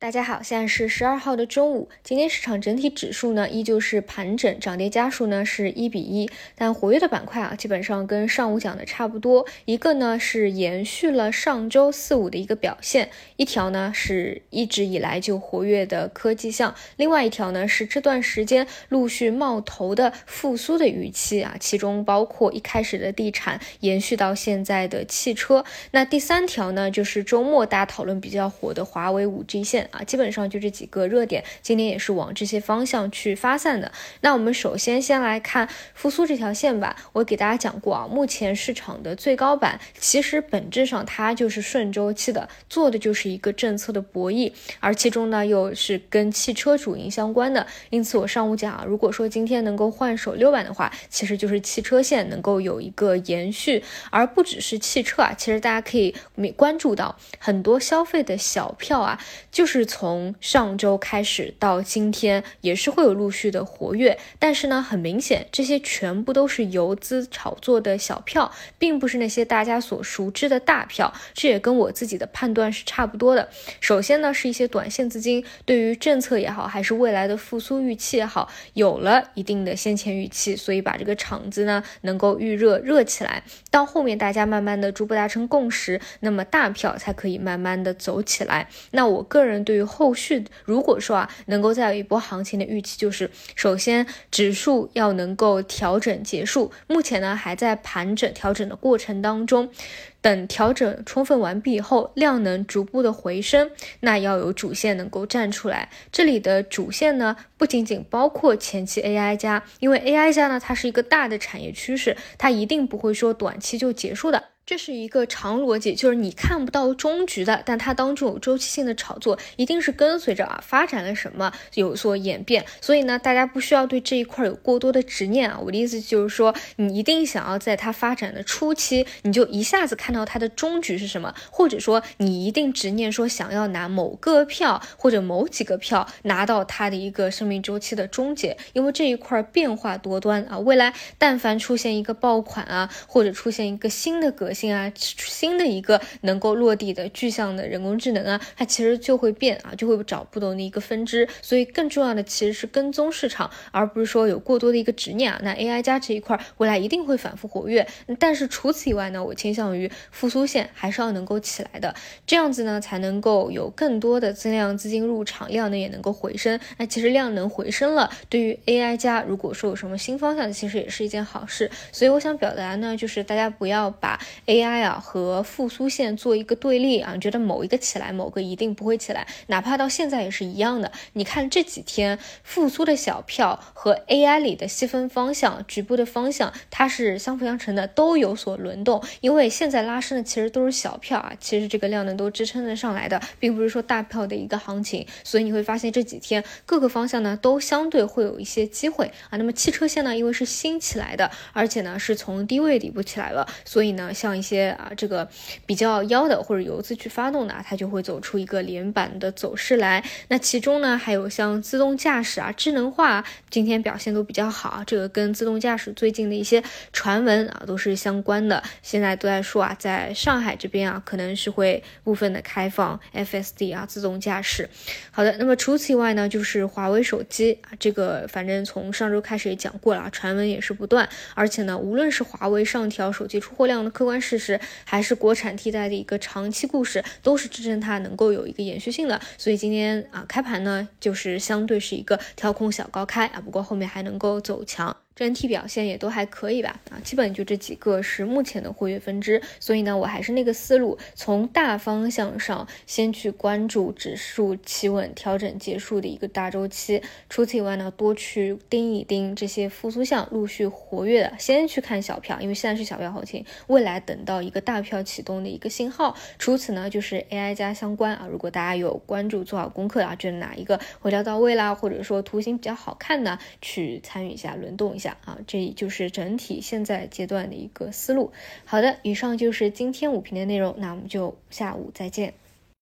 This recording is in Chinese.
大家好，现在是十二号的中午。今天市场整体指数呢，依旧是盘整，涨跌家数呢是一比一。但活跃的板块啊，基本上跟上午讲的差不多。一个呢是延续了上周四五的一个表现，一条呢是一直以来就活跃的科技项，另外一条呢是这段时间陆续冒头的复苏的预期啊，其中包括一开始的地产，延续到现在的汽车。那第三条呢，就是周末大家讨论比较火的华为五 G 线。啊，基本上就这几个热点，今天也是往这些方向去发散的。那我们首先先来看复苏这条线吧。我给大家讲过啊，目前市场的最高板其实本质上它就是顺周期的，做的就是一个政策的博弈，而其中呢又是跟汽车主营相关的。因此我上午讲啊，如果说今天能够换手六板的话，其实就是汽车线能够有一个延续，而不只是汽车啊，其实大家可以关注到很多消费的小票啊，就是。是从上周开始到今天，也是会有陆续的活跃，但是呢，很明显，这些全部都是游资炒作的小票，并不是那些大家所熟知的大票。这也跟我自己的判断是差不多的。首先呢，是一些短线资金对于政策也好，还是未来的复苏预期也好，有了一定的先前预期，所以把这个场子呢能够预热热起来。到后面大家慢慢的逐步达成共识，那么大票才可以慢慢的走起来。那我个人。对于后续，如果说啊，能够再有一波行情的预期，就是首先指数要能够调整结束，目前呢还在盘整调整的过程当中，等调整充分完毕以后，量能逐步的回升，那要有主线能够站出来。这里的主线呢，不仅仅包括前期 AI 加，因为 AI 加呢，它是一个大的产业趋势，它一定不会说短期就结束的。这是一个长逻辑，就是你看不到终局的，但它当中有周期性的炒作，一定是跟随着啊发展了什么有所演变。所以呢，大家不需要对这一块有过多的执念啊。我的意思就是说，你一定想要在它发展的初期，你就一下子看到它的终局是什么，或者说你一定执念说想要拿某个票或者某几个票拿到它的一个生命周期的终结，因为这一块变化多端啊，未来但凡出现一个爆款啊，或者出现一个新的革新。啊，新的一个能够落地的具象的人工智能啊，它其实就会变啊，就会找不同的一个分支。所以更重要的其实是跟踪市场，而不是说有过多的一个执念啊。那 AI 加这一块未来一定会反复活跃，但是除此以外呢，我倾向于复苏线还是要能够起来的，这样子呢才能够有更多的增量资金入场，量能也能够回升。那其实量能回升了，对于 AI 加如果说有什么新方向，其实也是一件好事。所以我想表达呢，就是大家不要把。AI 啊和复苏线做一个对立啊，觉得某一个起来，某个一定不会起来，哪怕到现在也是一样的。你看这几天复苏的小票和 AI 里的细分方向、局部的方向，它是相辅相成的，都有所轮动。因为现在拉升的其实都是小票啊，其实这个量能都支撑得上来的，并不是说大票的一个行情。所以你会发现这几天各个方向呢都相对会有一些机会啊。那么汽车线呢，因为是新起来的，而且呢是从低位底部起来了，所以呢像。一些啊，这个比较妖的或者游资去发动的啊，它就会走出一个连板的走势来。那其中呢，还有像自动驾驶啊、智能化，今天表现都比较好。这个跟自动驾驶最近的一些传闻啊，都是相关的。现在都在说啊，在上海这边啊，可能是会部分的开放 FSD 啊，自动驾驶。好的，那么除此以外呢，就是华为手机啊，这个反正从上周开始也讲过了，传闻也是不断。而且呢，无论是华为上调手机出货量的客观事实，还是国产替代的一个长期故事，都是支撑它能够有一个延续性的。所以今天啊，开盘呢，就是相对是一个跳空小高开啊，不过后面还能够走强。整体表现也都还可以吧，啊，基本就这几个是目前的活跃分支，所以呢，我还是那个思路，从大方向上先去关注指数企稳调整结束的一个大周期，除此以外呢，多去盯一盯这些复苏项陆续活跃的，先去看小票，因为现在是小票行情，未来等到一个大票启动的一个信号。除此呢，就是 AI 加相关啊，如果大家有关注做好功课啊，觉得哪一个回调到位啦，或者说图形比较好看呢，去参与一下，轮动一下。啊，这就是整体现在阶段的一个思路。好的，以上就是今天五评的内容，那我们就下午再见。